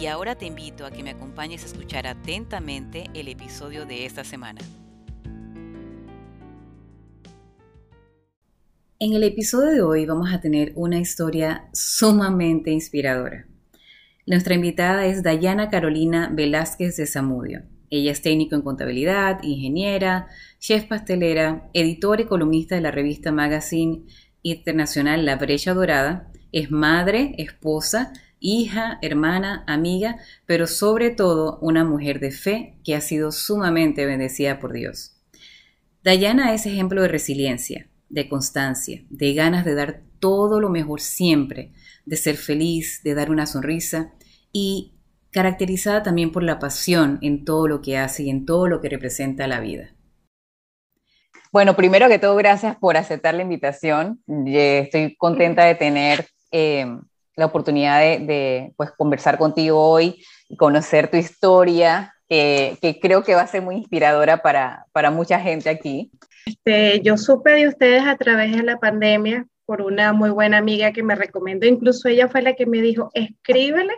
Y ahora te invito a que me acompañes a escuchar atentamente el episodio de esta semana. En el episodio de hoy vamos a tener una historia sumamente inspiradora. Nuestra invitada es Dayana Carolina Velázquez de Zamudio. Ella es técnico en contabilidad, ingeniera, chef pastelera, editora y columnista de la revista Magazine Internacional La Brecha Dorada. Es madre, esposa, hija, hermana, amiga, pero sobre todo una mujer de fe que ha sido sumamente bendecida por Dios. Dayana es ejemplo de resiliencia, de constancia, de ganas de dar todo lo mejor siempre, de ser feliz, de dar una sonrisa y caracterizada también por la pasión en todo lo que hace y en todo lo que representa la vida. Bueno, primero que todo, gracias por aceptar la invitación. Estoy contenta de tener eh, la oportunidad de, pues, conversar contigo hoy y conocer tu historia, que, creo que va a ser muy inspiradora para, para mucha gente aquí. Este, yo supe de ustedes a través de la pandemia por una muy buena amiga que me recomendó, incluso ella fue la que me dijo, escríbele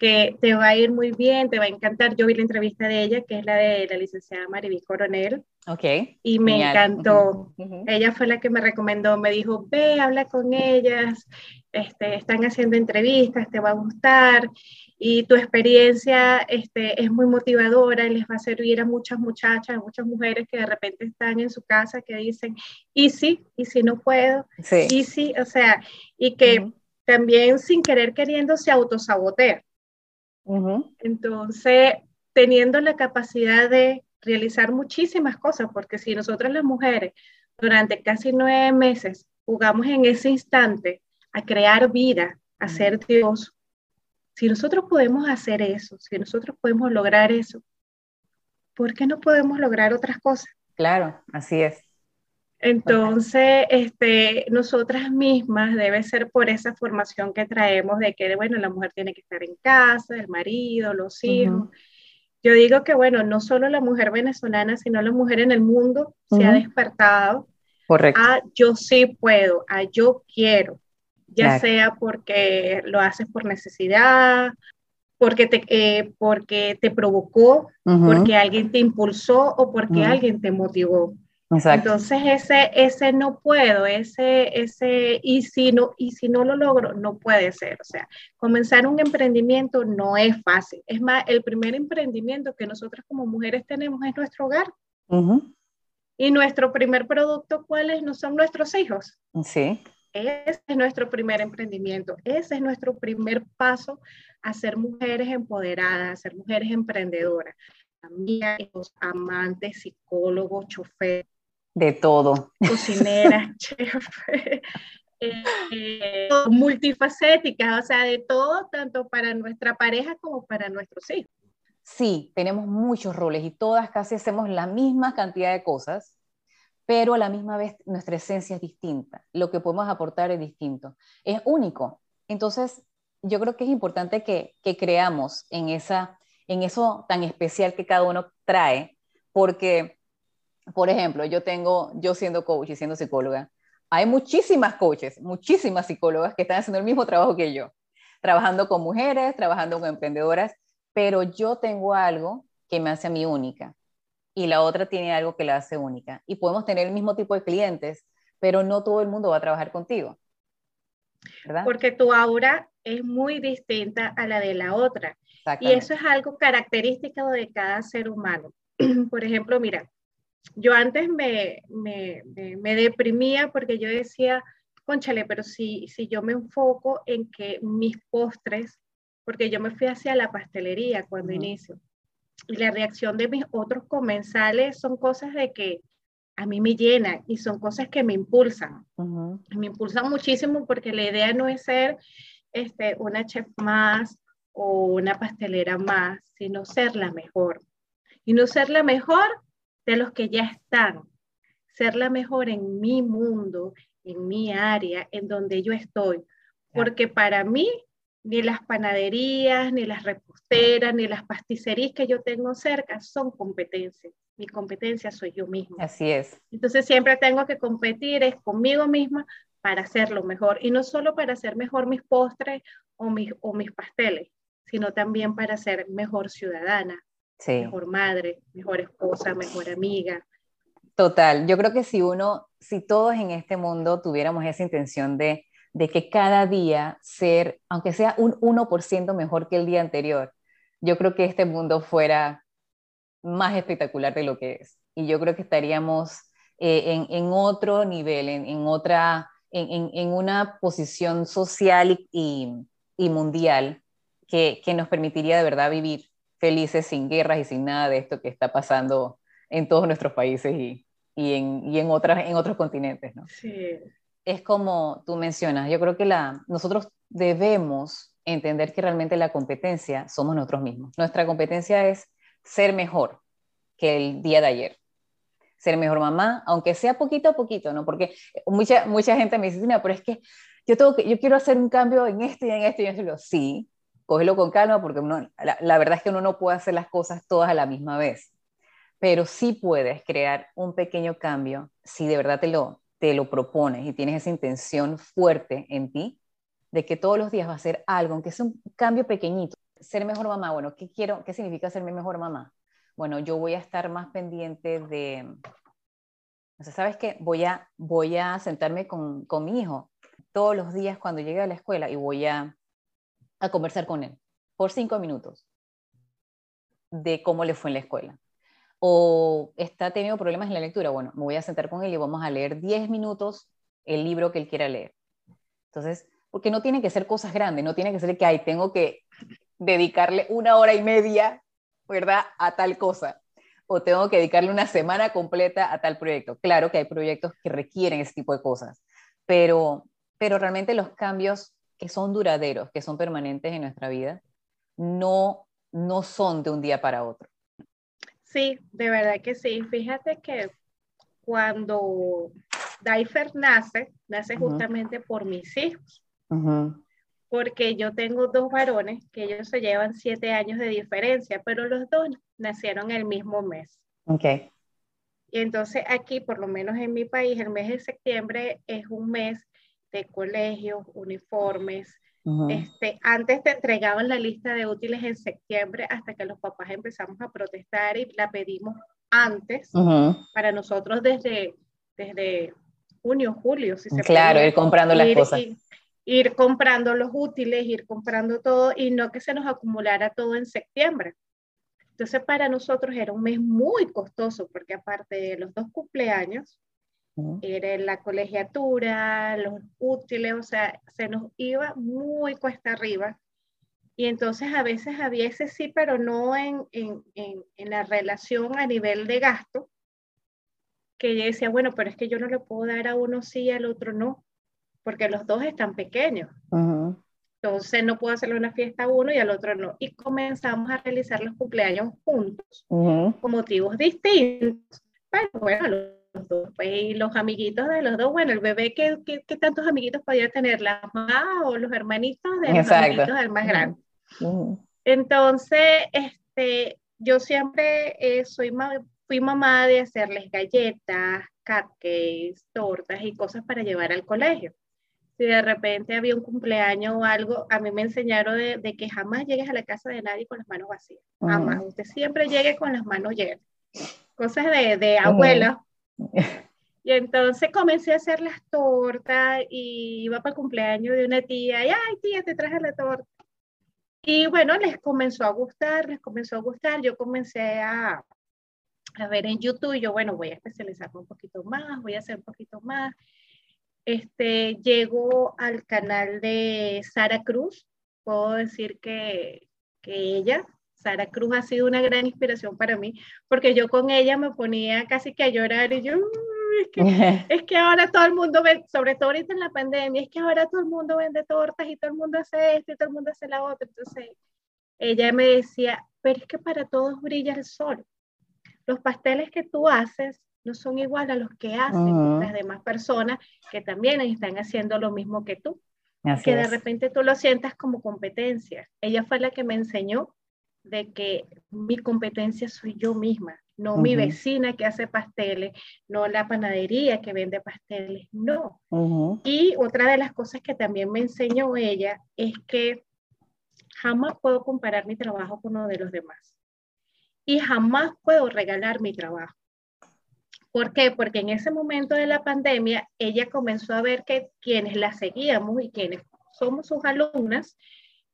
que te va a ir muy bien, te va a encantar. Yo vi la entrevista de ella, que es la de la licenciada Mariví Coronel. Ok. Y me encantó. Ella fue la que me recomendó, me dijo, ve, habla con ellas, este, están haciendo entrevistas, te va a gustar y tu experiencia este, es muy motivadora y les va a servir a muchas muchachas, a muchas mujeres que de repente están en su casa que dicen, y sí, y si no puedo, sí. y sí, o sea, y que también sin querer queriendo se autosabotea. Entonces, teniendo la capacidad de realizar muchísimas cosas, porque si nosotras las mujeres durante casi nueve meses jugamos en ese instante a crear vida, a ser Dios, si nosotros podemos hacer eso, si nosotros podemos lograr eso, ¿por qué no podemos lograr otras cosas? Claro, así es. Entonces, este, nosotras mismas debe ser por esa formación que traemos de que, bueno, la mujer tiene que estar en casa, el marido, los hijos. Yo digo que, bueno, no solo la mujer venezolana, sino la mujer en el mundo se ha despertado. Correcto. a yo sí puedo, a yo quiero, ya sea porque lo haces por necesidad, porque te, eh, porque te provocó, porque alguien te impulsó o porque alguien te motivó. Entonces ese, ese no puedo, ese, ese, y si no, y si no lo logro, no puede ser. O sea, comenzar un emprendimiento no es fácil. Es más, el primer emprendimiento que nosotras como mujeres tenemos es nuestro hogar. Y nuestro primer producto, ¿cuáles no son nuestros hijos? Sí. Ese es nuestro primer emprendimiento, ese es nuestro primer paso a ser mujeres empoderadas, a ser mujeres emprendedoras, amigos, amantes, psicólogos, choferes. De todo. Cocineras, chef, eh, multifacéticas, o sea, de todo, tanto para nuestra pareja como para nuestros hijos. Sí, tenemos muchos roles y todas casi hacemos la misma cantidad de cosas, pero a la misma vez nuestra esencia es distinta, lo que podemos aportar es distinto, es único. Entonces, yo creo que es importante que, que creamos en, esa, en eso tan especial que cada uno trae, porque, por ejemplo, yo tengo, yo siendo coach y siendo psicóloga, hay muchísimas coaches, muchísimas psicólogas que están haciendo el mismo trabajo que yo, trabajando con mujeres, trabajando con emprendedoras, pero yo tengo algo que me hace a mí única y la otra tiene algo que la hace única. Y podemos tener el mismo tipo de clientes, pero no todo el mundo va a trabajar contigo. ¿verdad? Porque tu aura es muy distinta a la de la otra. Y eso es algo característico de cada ser humano. Por ejemplo, mira, yo antes me, me, me, deprimía porque yo decía, conchale, pero si, si yo me enfoco en que mis postres, porque yo me fui hacia la pastelería cuando inicio, y la reacción de mis otros comensales son cosas de que a mí me llenan y son cosas que me impulsan. Me impulsan muchísimo porque la idea no es ser este, una chef más o una pastelera más, sino ser la mejor. y no ser la mejor de los que ya están, ser la mejor en mi mundo, en mi área, en donde yo estoy. Porque para mí, ni las panaderías, ni las reposteras, ni las pasticerías que yo tengo cerca son competencias. Mi competencia soy yo misma. Así es. Entonces siempre tengo que competir es conmigo misma para hacerlo mejor. Y no solo para hacer mejor mis postres o mis, o mis pasteles, sino también para ser mejor ciudadana, mejor madre, mejor esposa, mejor amiga. Total, yo creo que si uno, si todos en este mundo tuviéramos esa intención de, de que cada día ser, aunque sea un 1% mejor que el día anterior, yo creo que este mundo fuera más espectacular de lo que es. Y yo creo que estaríamos eh, en, en, otro nivel, en, en otra, en, en, una posición social y, y mundial que, que, nos permitiría de verdad vivir felices sin guerras y sin nada de esto que está pasando en todos nuestros países y, y, en, y en, otras, en otros continentes. ¿no? Sí. Es como tú mencionas, yo creo que la, nosotros debemos entender que realmente la competencia somos nosotros mismos. Nuestra competencia es ser mejor que el día de ayer. Ser mejor mamá, aunque sea poquito a poquito, ¿no? Porque mucha, mucha gente me dice, pero es que yo, tengo que yo quiero hacer un cambio en esto y en esto y en esto. Sí, cógelo con calma porque la, verdad es que uno no puede hacer las cosas todas a la misma vez. Pero sí puedes crear un pequeño cambio si de verdad te lo, te lo propones y tienes esa intención fuerte en ti de que todos los días va a ser algo, aunque sea un cambio pequeñito. Ser mejor mamá, bueno, ¿qué quiero? ¿Qué significa ser mejor mamá? Bueno, yo voy a estar más pendiente de, o sea, ¿sabes qué? Voy a, voy a sentarme con, con mi hijo todos los días cuando llegue a la escuela y voy a, a conversar con él por cinco minutos de cómo le fue en la escuela. O está teniendo problemas en la lectura, bueno, me voy a sentar con él y vamos a leer diez minutos el libro que él quiera leer. Entonces, porque no tiene que ser cosas grandes, no tiene que ser que, ay, tengo que dedicarle una hora y media, ¿verdad?, a tal cosa. O tengo que dedicarle una semana completa a tal proyecto. Claro que hay proyectos que requieren ese tipo de cosas, pero, pero realmente los cambios que son duraderos, que son permanentes en nuestra vida, no, no son de un día para otro. Sí, de verdad que sí. Fíjate que cuando Daifer nace, nace justamente por mis hijos porque yo tengo dos varones que ellos se llevan siete años de diferencia, pero los dos nacieron el mismo mes. Ok. Y entonces aquí, por lo menos en mi país, el mes de septiembre es un mes de colegios, uniformes. este, antes te entregaban la lista de útiles en septiembre hasta que los papás empezamos a protestar y la pedimos antes para nosotros desde, desde junio, julio. Si se claro, ir comprando las cosas ir comprando los útiles, ir comprando todo y no que se nos acumulara todo en septiembre. Entonces para nosotros era un mes muy costoso porque aparte de los dos cumpleaños, era la colegiatura, los útiles, o sea, se nos iba muy cuesta arriba. Y entonces a veces había ese sí, pero no en, en, en, en la relación a nivel de gasto, que yo decía, bueno, pero es que yo no le puedo dar a uno sí y al otro no porque los dos están pequeños. Entonces no puedo hacerle una fiesta a uno y al otro no. Y comenzamos a realizar los cumpleaños juntos, con motivos distintos. Pero bueno, los dos, pues, y los amiguitos de los dos, bueno, el bebé, ¿qué, qué, tantos amiguitos podía tener? ¿La mamá o los hermanitos de los amiguitos del más grande? Entonces, este, yo siempre eh, soy fui mamá de hacerles galletas, cupcakes, tortas y cosas para llevar al colegio si de repente había un cumpleaños o algo, a mí me enseñaron de, que jamás llegues a la casa de nadie con las manos vacías. Jamás. Usted siempre llegue con las manos llenas. Cosas de, de abuela. Y entonces comencé a hacer las tortas y iba para el cumpleaños de una tía y, ay, tía, te traje la torta. Y bueno, les comenzó a gustar, les comenzó a gustar. Yo comencé a, a ver en YouTube, yo, bueno, voy a especializarme un poquito más, voy a hacer un poquito más este, llego al canal de Sara Cruz. Puedo decir que, que ella, Sara Cruz, ha sido una gran inspiración para mí, porque yo con ella me ponía casi que a llorar y yo, es que, es que ahora todo el mundo ve, sobre todo ahorita en la pandemia, es que ahora todo el mundo vende tortas y todo el mundo hace esto y todo el mundo hace la otra. Entonces, ella me decía, pero es que para todos brilla el sol. los pasteles que tú haces no son iguales a los que hacen las demás personas que también están haciendo lo mismo que tú. que de repente tú lo sientas como competencia. Ella fue la que me enseñó de que mi competencia soy yo misma, no mi vecina que hace pasteles, no la panadería que vende pasteles, no. Y otra de las cosas que también me enseñó ella es que jamás puedo comparar mi trabajo con uno de los demás. Y jamás puedo regalar mi trabajo. ¿Por qué? Porque en ese momento de la pandemia, ella comenzó a ver que quienes la seguíamos y quienes somos sus alumnas,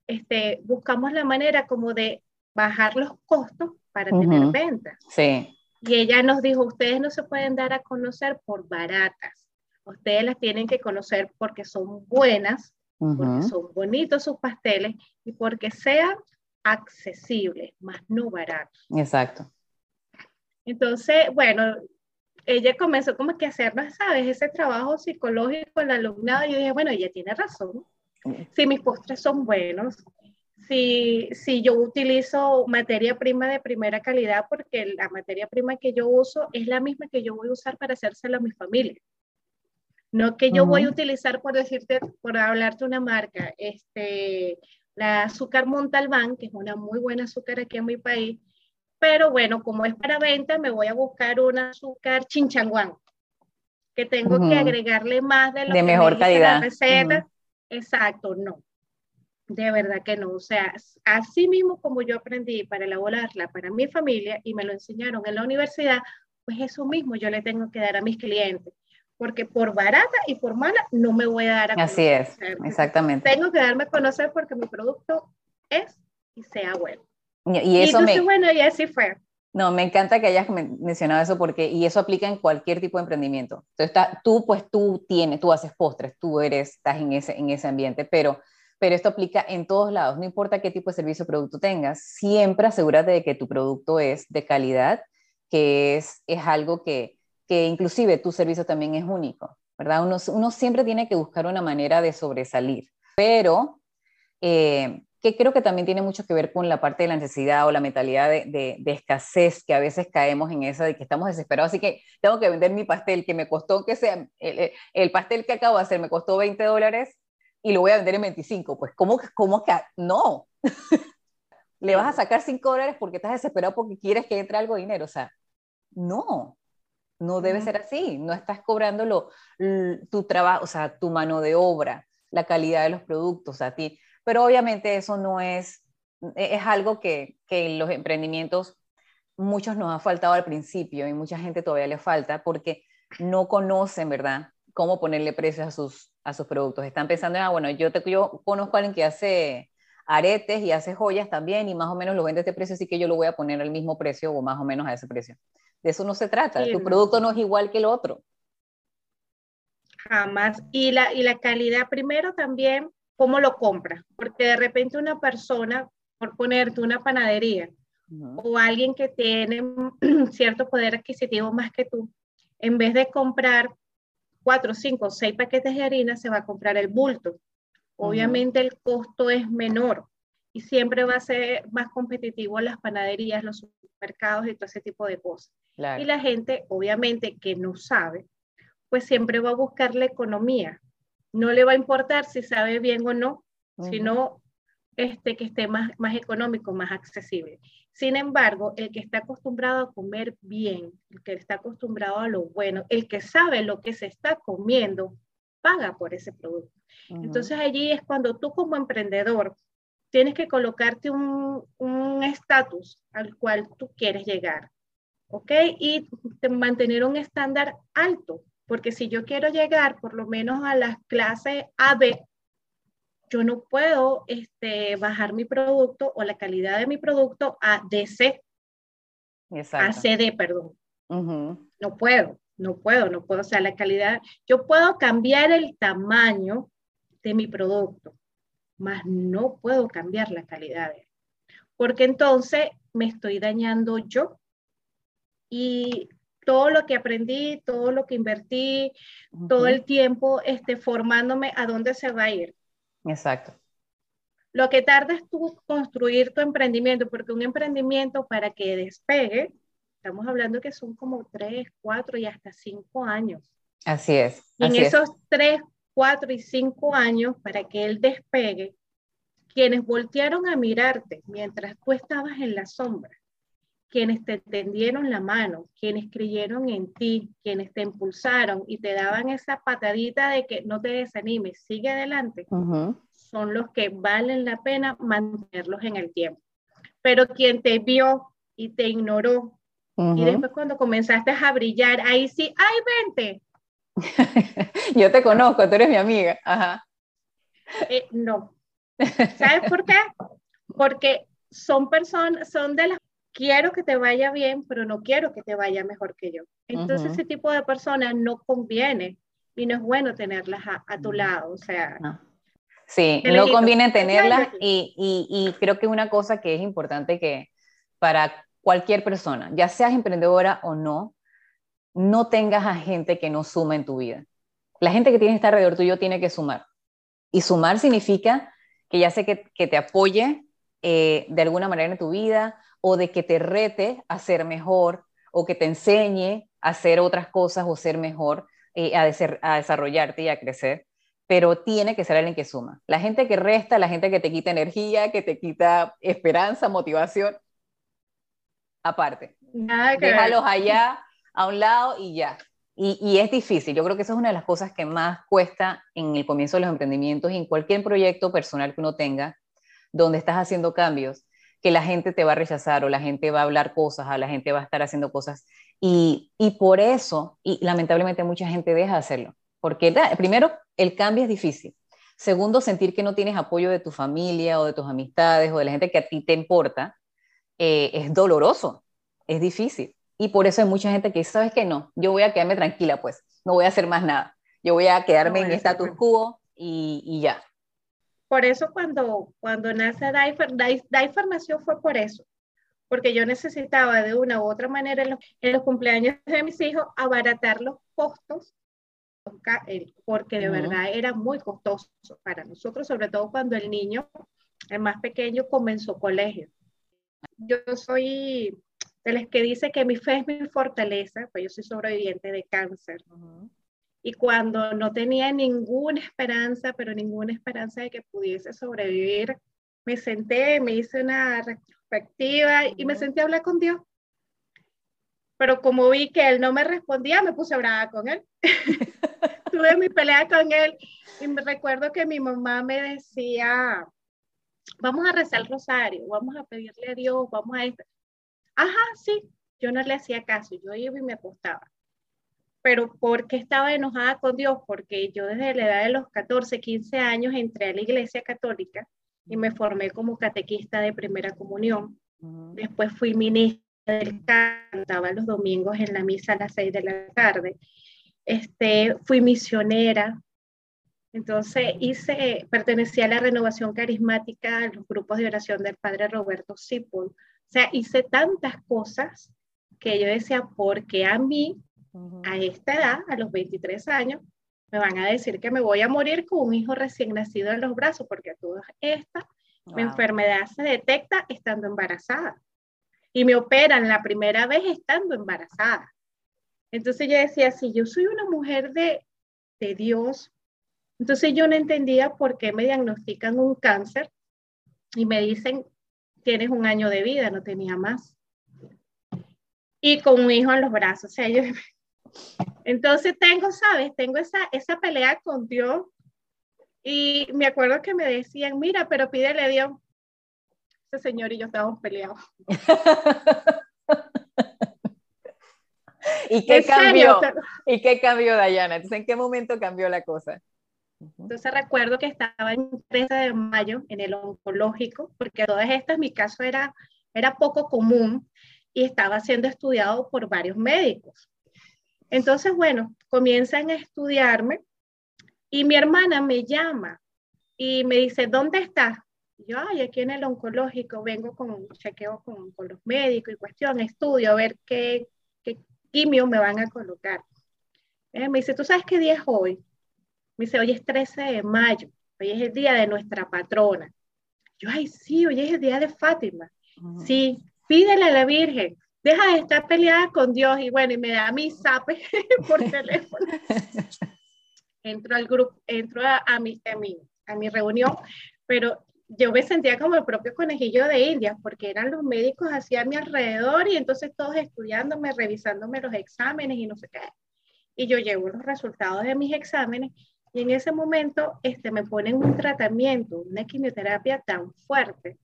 este, buscamos la manera como de bajar los costos para tener ventas. Sí. Y ella nos dijo, ustedes no se pueden dar a conocer por baratas, ustedes las tienen que conocer porque son buenas, porque son bonitos sus pasteles y porque sean accesibles, más no baratos. Exacto. Entonces, bueno, ella comenzó como que a hacernos, ¿sabes? Ese trabajo psicológico en la alumnado. Y yo dije, bueno, ella tiene razón. Si mis postres son buenos, si, si yo utilizo materia prima de primera calidad, porque la materia prima que yo uso es la misma que yo voy a usar para hacérselo a mi familia. No que yo voy a utilizar, por decirte, por hablarte una marca, este, la azúcar Montalbán, que es una muy buena azúcar aquí en mi país, pero bueno, como es para venta, me voy a buscar un azúcar chinchanguán, que tengo que agregarle más de lo de mejor calidad. La receta. Exacto, no de verdad que no. O sea, así mismo como yo aprendí para elaborarla para mi familia y me lo enseñaron en la universidad, pues eso mismo yo le tengo que dar a mis clientes. Porque por barata y por mala no me voy a dar a conocer. Así es, exactamente. Tengo que darme a conocer porque mi producto es y sea bueno. Y, eso entonces, bueno, y así fue. No, me encanta que hayas mencionado eso porque, y eso aplica en cualquier tipo de emprendimiento. Entonces, está, tú, pues tú tienes, tú haces postres, tú eres, estás en ese, en ese ambiente, pero pero esto aplica en todos lados, no importa qué tipo de servicio o producto tengas, siempre asegúrate de que tu producto es de calidad, que es, algo que, que inclusive tu servicio también es único, ¿verdad? Uno, uno siempre tiene que buscar una manera de sobresalir, pero eh, que creo que también tiene mucho que ver con la parte de la necesidad o la mentalidad de, de, escasez, que a veces caemos en esa de que estamos desesperados, así que tengo que vender mi pastel, que me costó, que sea, el, el pastel que acabo de hacer me costó 20 dólares, y lo voy a vender en 25. Pues, ¿cómo, cómo que no? Le vas a sacar 5 dólares porque estás desesperado porque quieres que entre algo de dinero. O sea, no, no debe ser así. No estás cobrando tu trabajo, o sea, tu mano de obra, la calidad de los productos a ti. Pero obviamente eso no es, e, es algo que, que los emprendimientos, muchos nos ha faltado al principio y mucha gente todavía le falta porque no conocen, ¿verdad? Cómo ponerle precios a sus, a sus productos. Están pensando, ah, bueno, yo, te, yo conozco a alguien que hace aretes y hace joyas también y más o menos lo vende a este precio, así que yo lo voy a poner al mismo precio o más o menos a ese precio. De eso no se trata, tu producto no es igual que el otro. Jamás. Y la, y la calidad primero también, ¿cómo lo compras? Porque de repente una persona, por ponerte una panadería, o alguien que tiene cierto poder adquisitivo más que tú, en vez de comprar cuatro, cinco, seis paquetes de harina, se va a comprar el bulto. Obviamente el costo es menor y siempre va a ser más competitivo las panaderías, los supermercados y todo ese tipo de cosas. Y la gente, obviamente, que no sabe, pues siempre va a buscar la economía. No le va a importar si sabe bien o no, sino este, que esté más, más económico, más accesible. Sin embargo, el que está acostumbrado a comer bien, el que está acostumbrado a lo bueno, el que sabe lo que se está comiendo, paga por ese producto. Entonces allí es cuando tú como emprendedor tienes que colocarte un estatus al cual tú quieres llegar, ¿ok? Y mantener un estándar alto, porque si yo quiero llegar por lo menos a las clases AB, yo no puedo este, bajar mi producto o la calidad de mi producto a DC, a CD, perdón. No puedo, no puedo, no puedo. O sea, la calidad, yo puedo cambiar el tamaño de mi producto, mas no puedo cambiar la calidad de él. Porque entonces me estoy dañando yo. Y todo lo que aprendí, todo lo que invertí, todo el tiempo este, formándome a dónde se va a ir. Exacto. Lo que tardas tú construir tu emprendimiento, porque un emprendimiento para que despegue Estamos hablando que son como tres, cuatro y hasta cinco años. Así es. en esos tres, cuatro y cinco años, para que él despegue, quienes voltearon a mirarte mientras tú estabas en la sombra, quienes te tendieron la mano, quienes creyeron en ti, quienes te impulsaron y te daban esa patadita de que no te desanimes, sigue adelante, son los que valen la pena mantenerlos en el tiempo. Pero quien te vio y te ignoró, y después cuando comenzaste a brillar, ahí sí, ¡ay, vente! Yo te conozco, tú eres mi amiga. Ajá. Eh, no. ¿Sabes por qué? Porque son personas, son de las quiero que te vaya bien, pero no quiero que te vaya mejor que yo. Entonces, ese tipo de personas no conviene y no es bueno tenerlas a, tu lado. O sea, sí, no conviene tenerlas y, y, y, creo que una cosa que es importante que para cualquier persona, ya seas emprendedora o no, no tengas a gente que no suma en tu vida. La gente que tiene que estar alrededor tuyo tiene que sumar. Y sumar significa que ya sé que, que te apoye eh, de alguna manera en tu vida o de que te rete a ser mejor o que te enseñe a hacer otras cosas o ser mejor, eh, a, a desarrollarte y a crecer pero tiene que ser alguien que suma. La gente que resta, la gente que te quita energía, que te quita esperanza, motivación, aparte. Déjalos allá a un lado y ya. Y, es difícil, yo creo que eso es una de las cosas que más cuesta en el comienzo de los emprendimientos y en cualquier proyecto personal que uno tenga, donde estás haciendo cambios, que la gente te va a rechazar o la gente va a hablar cosas, o la gente va a estar haciendo cosas. Y, y por eso, y lamentablemente mucha gente deja de hacerlo, porque primero, el cambio es difícil. Segundo, sentir que no tienes apoyo de tu familia o de tus amistades o de la gente que a ti te importa, eh, es doloroso, es difícil. Y por eso hay mucha gente que dice, ¿sabes qué? No, yo voy a quedarme tranquila, pues, no voy a hacer más nada. Yo voy a quedarme en status quo y, y, ya. Por eso cuando, cuando nace Daifer, Daifer nació fue por eso, porque yo necesitaba de una u otra manera en los, en los cumpleaños de mis hijos abaratar los costos, porque de verdad era muy costoso para nosotros, sobre todo cuando el niño, el más pequeño, comenzó colegio. Yo soy de las que dice que mi fe es mi fortaleza, pues yo soy sobreviviente de cáncer. Y cuando no tenía ninguna esperanza, pero ninguna esperanza de que pudiese sobrevivir, me senté, me hice una retrospectiva y me senté a hablar con Dios. Pero como vi que él no me respondía, me puse brava con él. Tuve mi pelea con él y me recuerdo que mi mamá me decía, vamos a rezar el rosario, vamos a pedirle a Dios, vamos a ajá, sí, yo no le hacía caso, yo iba y me acostaba. Pero ¿por qué estaba enojada con Dios? Porque yo desde la edad de los 14, 15 años entré a la iglesia católica y me formé como catequista de primera comunión. Después fui ministra del cantaba los domingos en la misa a las 6 de la tarde. Este, fui misionera. Entonces hice, pertenecía a la renovación carismática, a los grupos de oración del padre Roberto Sipol. O sea, hice tantas cosas que yo decía, porque a mí, a esta edad, a los 23 años, me van a decir que me voy a morir con un hijo recién nacido en los brazos, porque toda esta enfermedad se detecta estando embarazada. Y me operan la primera vez estando embarazada. Entonces yo decía, si yo soy una mujer de, de Dios, entonces yo no entendía por qué me diagnostican un cáncer y me dicen tienes un año de vida, no tenía más. Y con un hijo en los brazos. O sea, yo... Entonces tengo, ¿sabes? Tengo esa, esa pelea con Dios. Y me acuerdo que me decían, mira, pero pídele a Dios. Ese señor y yo estábamos peleados. ¿Y qué cambió? ¿Y qué cambió, Dayana? Entonces, ¿en qué momento cambió la cosa? Entonces recuerdo que estaba en 13 de mayo en el oncológico, porque todas estas, mi caso era, era poco común y estaba siendo estudiado por varios médicos. Entonces, bueno, comienzan a estudiarme y mi hermana me llama y me dice, ¿dónde estás? Yo, ay, aquí en el oncológico, vengo con un chequeo con, con los médicos y cuestión, estudio a ver qué, qué quimio me van a colocar. me dice, ¿tú sabes qué día es hoy? Me dice, hoy es 13 de mayo, hoy es el día de nuestra patrona. Yo, ay, sí, hoy es el día de Fátima. Sí, pídele a la Virgen. Deja de estar peleada con Dios y bueno, y me da mi zape por teléfono. Entro al grupo, entro a, a, mi, a, mi, a mi reunión, pero yo me sentía como el propio conejillo de Indias, porque eran los médicos hacia mi alrededor y entonces todos estudiándome, revisándome los exámenes y no sé qué. Y yo llevo los resultados de mis exámenes y en ese momento este, me ponen un tratamiento, una quimioterapia tan fuerte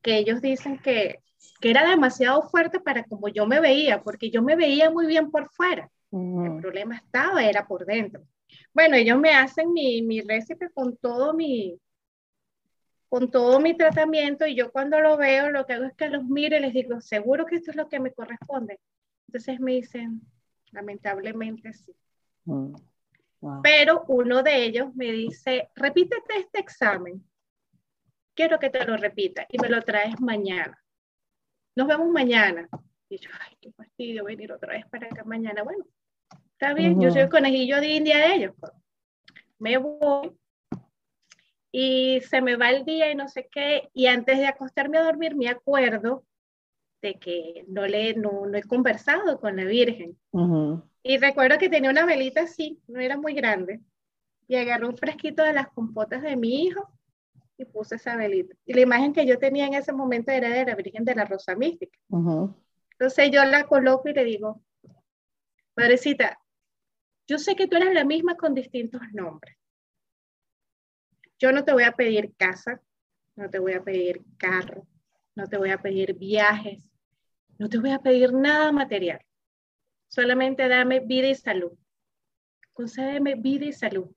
que ellos dicen que, que era demasiado fuerte para como yo me veía, porque yo me veía muy bien por fuera. El problema estaba, era por dentro. Bueno, ellos me hacen mi, mi récipe con todo mi, con todo mi tratamiento y yo cuando lo veo lo que hago es que los miro y les digo, seguro que esto es lo que me corresponde. Entonces me dicen, lamentablemente sí. Mm. Pero uno de ellos me dice, repítete este examen. Quiero que te lo repita y me lo traes mañana. Nos vemos mañana. Y yo, ay, qué fastidio venir otra vez para acá mañana. Bueno, está bien, yo soy el conejillo de India de ellos. Pues. Me voy y se me va el día y no sé qué. Y antes de acostarme a dormir me acuerdo de que no, le, no, no he conversado con la Virgen. Y recuerdo que tenía una velita así, no era muy grande, y agarré un fresquito de las compotas de mi hijo y puse esa velita. Y la imagen que yo tenía en ese momento era de la Virgen de la Rosa Mística. Entonces yo la coloco y le digo, Madrecita, yo sé que tú eres la misma con distintos nombres. Yo no te voy a pedir casa, no te voy a pedir carro, no te voy a pedir viajes, no te voy a pedir nada material. Solamente dame vida y salud. Concédeme vida y salud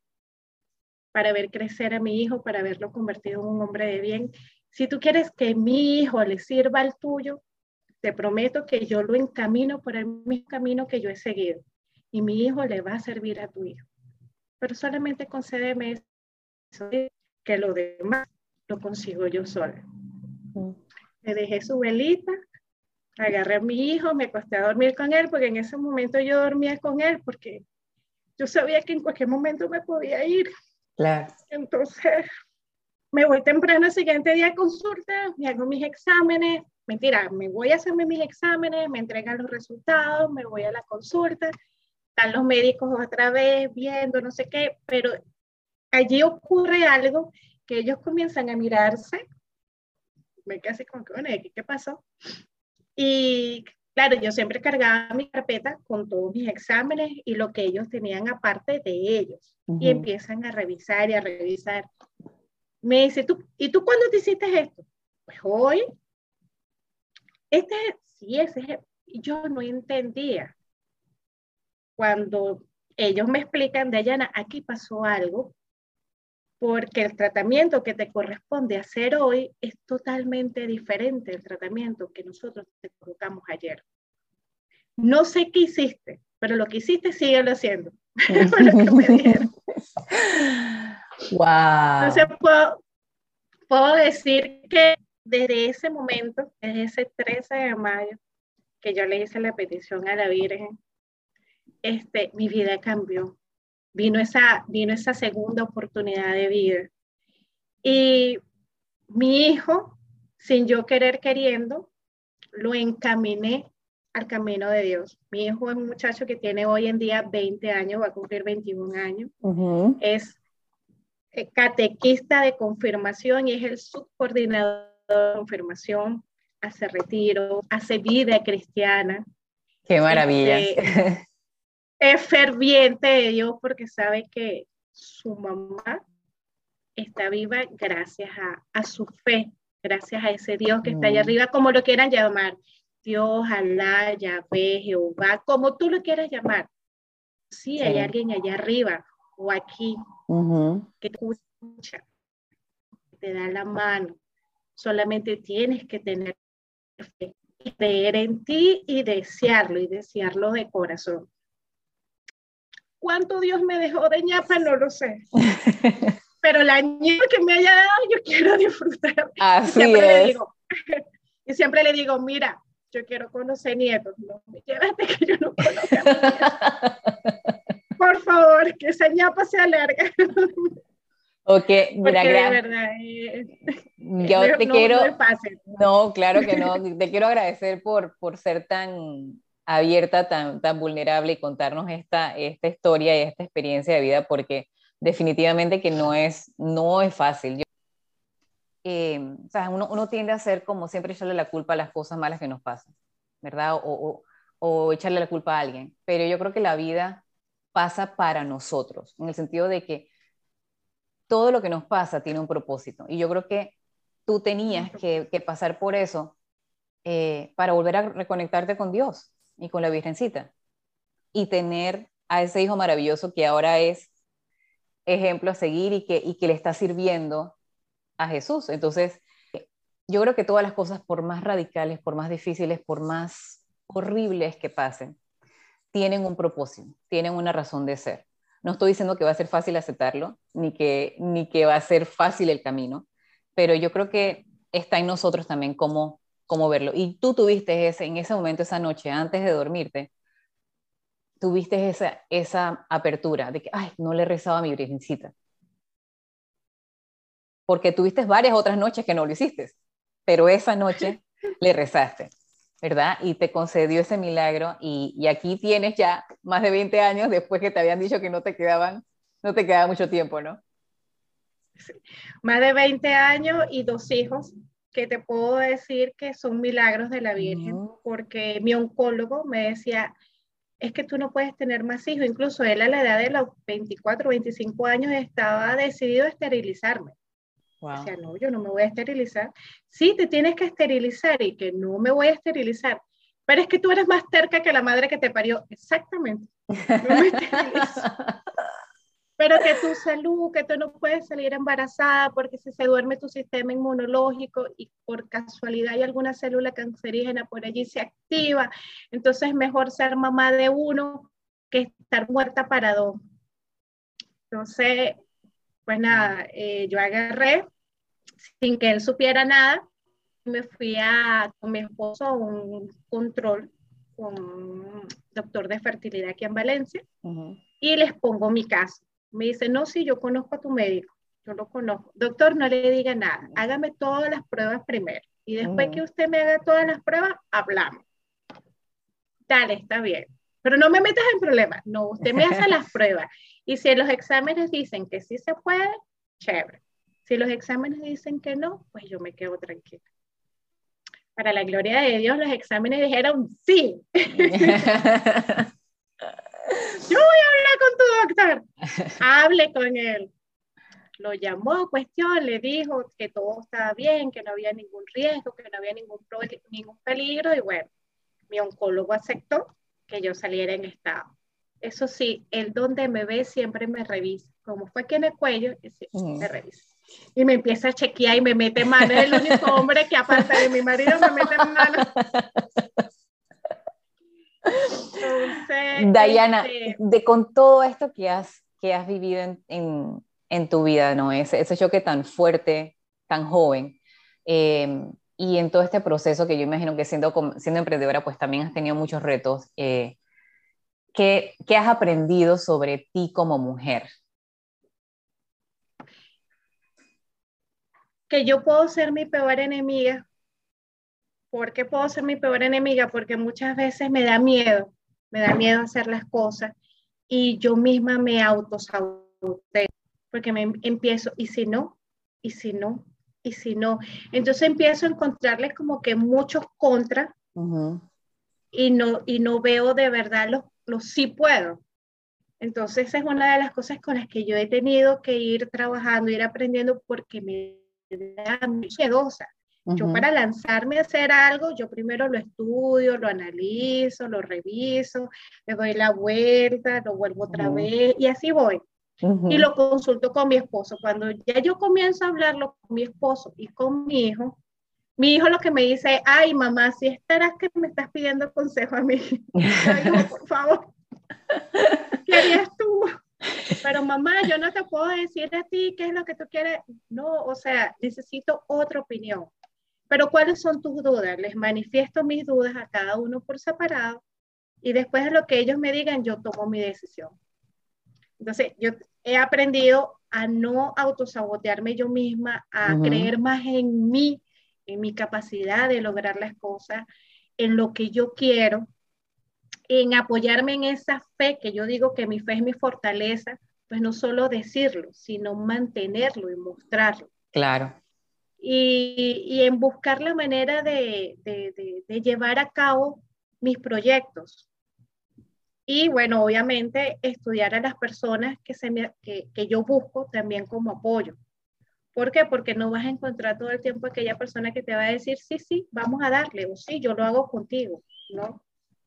para ver crecer a mi hijo, para verlo convertido en un hombre de bien. Si tú quieres que mi hijo le sirva al tuyo, te prometo que yo lo encamino por el mismo camino que yo he seguido. Y mi hijo le va a servir a tu hijo. Pero solamente concédeme eso, que lo demás lo consigo yo sola. Le dejé su velita agarré a mi hijo, me acosté a dormir con él, porque en ese momento yo dormía con él, porque yo sabía que en cualquier momento me podía ir. Claro. Entonces, me voy temprano el siguiente día a consulta, me hago mis exámenes, mentira, me voy a hacerme mis exámenes, me entregan los resultados, me voy a la consulta, están los médicos otra vez viendo, no sé qué, pero allí ocurre algo que ellos comienzan a mirarse, me quedé así como que, ¿qué pasó? Y claro, yo siempre cargaba mi carpeta con todos mis exámenes y lo que ellos tenían aparte de ellos. Y empiezan a revisar y a revisar. Me dice, ¿tú, ¿y tú cuándo te hiciste esto? Pues hoy. Este, sí, ese yo no entendía. Cuando ellos me explican, Dayana, aquí pasó algo porque el tratamiento que te corresponde hacer hoy es totalmente diferente del tratamiento que nosotros te colocamos ayer. No sé qué hiciste, pero lo que hiciste síguelo haciendo. Wow. Entonces puedo, puedo decir que desde ese momento, desde ese 13 de mayo, que yo le hice la petición a la Virgen, este, mi vida cambió vino esa, vino esa segunda oportunidad de vida. Y mi hijo, sin yo querer queriendo, lo encaminé al camino de Dios. Mi hijo es un muchacho que tiene hoy en día 20 años, va a cumplir 21 años. Es eh, catequista de confirmación y es el subcoordinador de confirmación, hace retiro, hace vida cristiana. Qué maravilla. Este, es ferviente de Dios porque sabe que su mamá está viva gracias a, su fe, gracias a ese Dios que está allá mm. arriba, como lo quieran llamar. Dios, Alá, Yahvé, Jehová, como tú lo quieras llamar. Sí, hay alguien allá arriba o aquí que te escucha, te da la mano. Solamente tienes que tener fe, creer en ti y desearlo y desearlo de corazón. ¿Cuánto Dios me dejó de ñapa? No lo sé. Pero la ñapa que me haya dado, yo quiero disfrutar. Así siempre es. Le digo, y siempre le digo, mira, yo quiero conocer nietos. No me llévate que yo no conozca. Por favor, que esa ñapa sea larga. Ok, mira, gracias. Verdad, eh, yo te quiero, No, claro que no. Te quiero agradecer por, por ser tan abierta, tan, tan vulnerable y contarnos esta, esta historia y esta experiencia de vida, porque definitivamente que no es, no es fácil. Eh, o sea, uno, uno, tiende a hacer como siempre echarle la culpa a las cosas malas que nos pasan, ¿verdad? O, o, o echarle la culpa a alguien. Pero yo creo que la vida pasa para nosotros, en el sentido de que todo lo que nos pasa tiene un propósito. Y yo creo que tú tenías que, pasar por eso eh, para volver a reconectarte con Dios y con la Virgencita. Y tener a ese hijo maravilloso que ahora es ejemplo a seguir y que, y que le está sirviendo a Jesús. Entonces, yo creo que todas las cosas, por más radicales, por más difíciles, por más horribles que pasen, tienen un propósito, tienen una razón de ser. No estoy diciendo que va a ser fácil aceptarlo, ni que, ni que va a ser fácil el camino, pero yo creo que está en nosotros también cómo, cómo verlo. Y tú tuviste ese, en ese momento, esa noche, antes de dormirte, tuviste esa, esa apertura de que, ay, no le rezaba a mi virgencita. Porque tuviste varias otras noches que no lo hiciste, pero esa noche le rezaste. ¿verdad? Y te concedió ese milagro y, aquí tienes ya más de 20 años después que te habían dicho que no te quedaban, no te quedaba mucho tiempo, ¿no? Más de 20 años y dos hijos que te puedo decir que son milagros de la Virgen, porque mi oncólogo me decía, es que tú no puedes tener más hijos, incluso él a la edad de los 24, 25 años estaba decidido a esterilizarme. O sea, no, yo no me voy a esterilizar. Sí, te tienes que esterilizar y que no me voy a esterilizar. Pero es que tú eres más terca que la madre que te parió. Exactamente. Pero que tu salud, que tú no puedes salir embarazada porque si se duerme tu sistema inmunológico y por casualidad hay alguna célula cancerígena por allí se activa, entonces es mejor ser mamá de uno que estar muerta para dos. Entonces, pues nada, eh, yo agarré sin que él supiera nada, me fui a, con mi esposo a un control con un doctor de fertilidad aquí en Valencia y les pongo mi caso. Me dice, no, sí, yo conozco a tu médico, yo lo conozco. Doctor, no le diga nada, hágame todas las pruebas primero y después que usted me haga todas las pruebas, hablamos. Dale, está bien. Pero no me metas en problemas, no, usted me hace las pruebas y si los exámenes dicen que sí se puede, chévere. Si los exámenes dicen que no, pues yo me quedo tranquila. Para la gloria de Dios, los exámenes dijeron sí. yo voy a con tu doctor. Hable con él. Lo llamó, cuestión, le dijo que todo estaba bien, que no había ningún riesgo, que no había ningún, ningún peligro y bueno, mi oncólogo aceptó que yo saliera en estado. Eso sí, el donde me ve siempre me revisa. Como fue aquí en el cuello, me revisa. Y me empieza a chequear y me mete mano. Es el único hombre que aparte de mi marido me mete mano. Entonces, Diana, este, de con todo esto que has, que has vivido en, en, en tu vida, ¿no? Ese, ese, choque tan fuerte, tan joven, em, y en todo este proceso que yo imagino que siendo, siendo emprendedora, pues también has tenido muchos retos. Eh, ¿qué, ¿Qué has aprendido sobre ti como mujer? Que yo puedo ser mi peor enemiga. ¿Por qué puedo ser mi peor enemiga? Porque muchas veces me da miedo, me da miedo hacer las cosas y yo misma me autosaboteo porque me empiezo, ¿y si no? ¿Y si no? ¿Y si no? Entonces empiezo a encontrarles como que muchos contras y, no, y no veo de verdad los lo sí puedo. Entonces es una de las cosas con las que yo he tenido que ir trabajando, ir aprendiendo porque me da miedosa. Yo para lanzarme a hacer algo, yo primero lo estudio, lo analizo, lo reviso, le doy la vuelta, lo vuelvo otra vez y así voy. Y lo consulto con mi esposo. Cuando ya yo comienzo a hablarlo con mi esposo y con mi hijo, mi hijo lo que me dice, ay mamá, si estarás que me estás pidiendo consejo a mí. por favor, ¿qué harías tú? Pero mamá, yo no te puedo decir a ti qué es lo que tú quieres. No, o sea, necesito otra opinión. Pero ¿cuáles son tus dudas? Les manifiesto mis dudas a cada uno por separado y después de lo que ellos me digan, yo tomo mi decisión. Entonces, yo he aprendido a no autosabotearme yo misma, a creer más en mí en mi capacidad de lograr las cosas, en lo que yo quiero, en apoyarme en esa fe, que yo digo que mi fe es mi fortaleza, pues no solo decirlo, sino mantenerlo y mostrarlo. Claro. Y, en buscar la manera de, llevar a cabo mis proyectos. Y bueno, obviamente estudiar a las personas que, se que yo busco también como apoyo. ¿Por qué? Porque no vas a encontrar todo el tiempo aquella persona que te va a decir, sí, sí, vamos a darle, o sí, yo lo hago contigo, ¿no?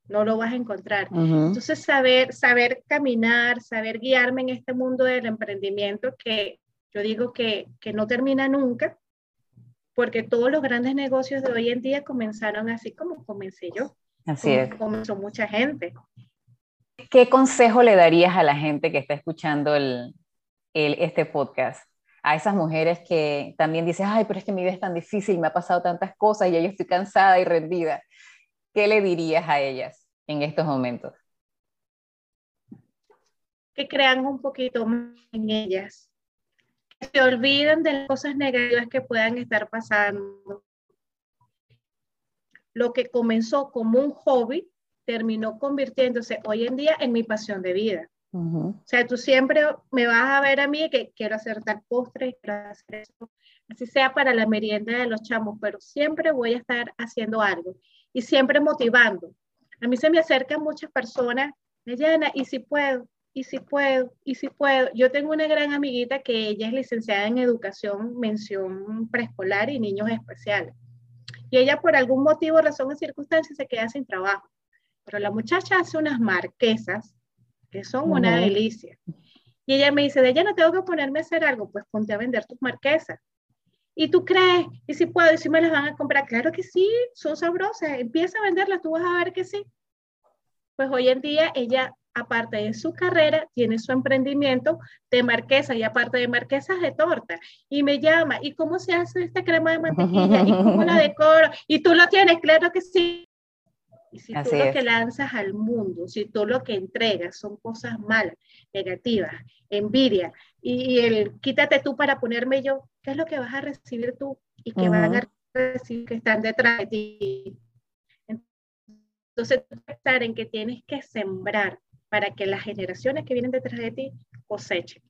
No lo vas a encontrar. Entonces, saber, saber caminar, saber guiarme en este mundo del emprendimiento que yo digo que, que no termina nunca, porque todos los grandes negocios de hoy en día comenzaron así como comencé yo. Así es. Comenzó mucha gente. ¿Qué consejo le darías a la gente que está escuchando el, el, este podcast? a esas mujeres que también dicen, ay, pero es que mi vida es tan difícil, me ha pasado tantas cosas y yo estoy cansada y rendida. ¿Qué le dirías a ellas en estos momentos? Que crean un poquito más en ellas, se olviden de las cosas negativas que puedan estar pasando. Lo que comenzó como un hobby terminó convirtiéndose hoy en día en mi pasión de vida. O sea, tú siempre me vas a ver a mí que quiero hacer tal postre, quiero hacer eso, así sea para la merienda de los chamos, pero siempre voy a estar haciendo algo y siempre motivando. A mí se me acercan muchas personas, me llena, y si puedo, y si puedo, y si puedo. Yo tengo una gran amiguita que ella es licenciada en educación, mención preescolar y niños especiales. Y ella por algún motivo, razón o circunstancia se queda sin trabajo. Pero la muchacha hace unas marquesas que son una delicia. Y ella me dice, de ella no tengo que ponerme a hacer algo, pues ponte a vender tus marquesas. ¿Y tú crees? ¿Y si puedo? ¿Y si me las van a comprar? Claro que sí, son sabrosas. Empieza a venderlas, tú vas a ver que sí. Pues hoy en día ella, aparte de su carrera, tiene su emprendimiento de marquesa y aparte de marquesas de torta. Y me llama, ¿y cómo se hace esta crema de mantequilla? ¿Y cómo la decoro? ¿Y tú lo tienes? Claro que sí. Y si tú lo que lanzas al mundo, si tú lo que entregas son cosas malas, negativas, envidia, y, el quítate tú para ponerme yo, ¿qué es lo que vas a recibir tú y que van a recibir que están detrás de ti? Entonces, estar en que tienes que sembrar para que las generaciones que vienen detrás de ti cosechen.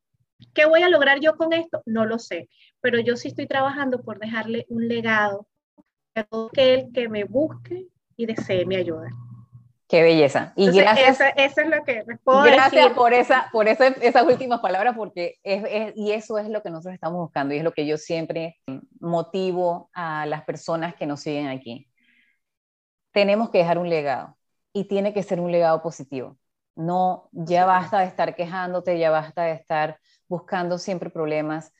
¿Qué voy a lograr yo con esto? No lo sé, pero yo sí estoy trabajando por dejarle un legado a todo aquel que me busque y desee mi ayuda. Qué belleza. Y gracias. Eso, es lo que Gracias por, esa, por esa, esas últimas palabras, porque es, y eso es lo que nosotros estamos buscando y es lo que yo siempre motivo a las personas que nos siguen aquí. Tenemos que dejar un legado y tiene que ser un legado positivo. No, ya basta de estar quejándote, ya basta de estar buscando siempre problemas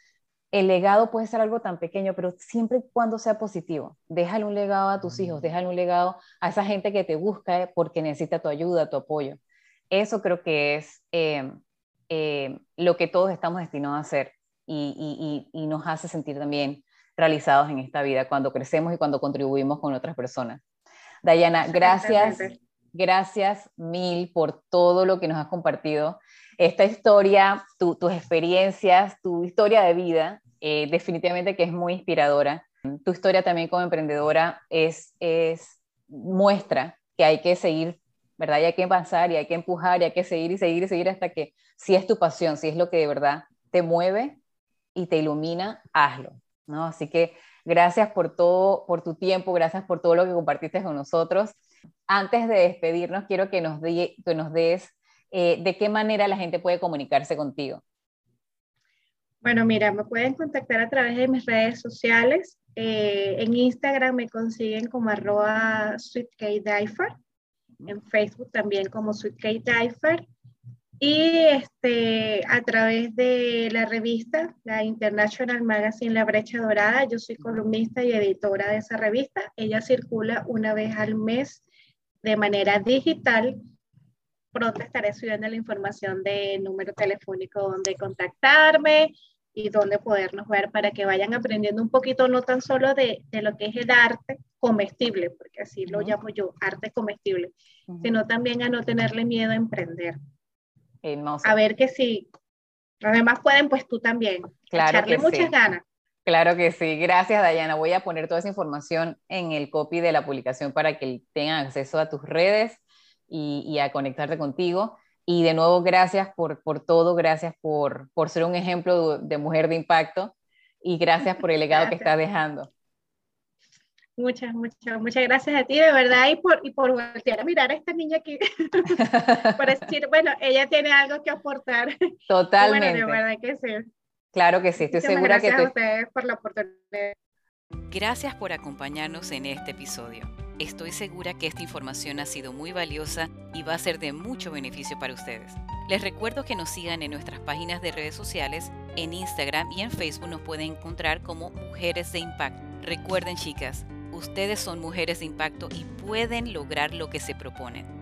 el legado puede ser algo tan pequeño, pero siempre y cuando sea positivo. Déjale un legado a tus hijos, déjale un legado a esa gente que te busca eh, porque necesita tu ayuda, tu apoyo. Eso creo que es em, em, lo que todos estamos destinados a hacer y, nos hace sentir también realizados en esta vida cuando crecemos y cuando contribuimos con otras personas. Dayana, gracias, gracias mil por todo lo que nos has compartido. Esta historia, tus experiencias, tu historia de vida eh, definitivamente que es muy inspiradora. Tu historia también como emprendedora es, es muestra que hay que seguir, ¿verdad? Y hay que avanzar y hay que empujar y hay que seguir y seguir y seguir hasta que si es tu pasión, si es lo que de verdad te mueve y te ilumina, hazlo, ¿no? Así que gracias por todo, por tu tiempo, gracias por todo lo que compartiste con nosotros. Antes de despedirnos, quiero que nos, que nos des eh, de qué manera la gente puede comunicarse contigo. Bueno, mira, me pueden contactar a través de mis redes sociales. Eh, en Instagram me consiguen como arroba sweetkdifer, en Facebook también como sweetkdifer y este, a través de la revista, la International Magazine La Brecha Dorada, yo soy columnista y editora de esa revista. Ella circula una vez al mes de manera digital. Pronto estaré subiendo la información de número telefónico donde contactarme y dónde podernos ver para que vayan aprendiendo un poquito no tan solo de, de lo que es el arte comestible, porque así lo llamo yo, arte comestible, sino también a no tenerle miedo a emprender. A ver que si además pueden, pues tú también. Claro echarle muchas ganas. Claro que sí, gracias Dayana. Voy a poner toda esa información en el copy de la publicación para que tengan acceso a tus redes y, a conectarte contigo. Y de nuevo, gracias por, por todo, gracias por, por, ser un ejemplo de mujer de impacto y gracias por el legado que estás dejando. Muchas, muchas, muchas gracias a ti, de verdad, y por, y por voltear a mirar a esta niña aquí, por decir, bueno, ella tiene algo que aportar. Totalmente. de verdad que sí. Claro que sí, estoy segura que... Gracias a ustedes por la oportunidad. Gracias por acompañarnos en este episodio. Estoy segura que esta información ha sido muy valiosa y va a ser de mucho beneficio para ustedes. Les recuerdo que nos sigan en nuestras páginas de redes sociales, en Instagram y en Facebook nos pueden encontrar como Mujeres de Impacto. Recuerden chicas, ustedes son mujeres de impacto y pueden lograr lo que se proponen.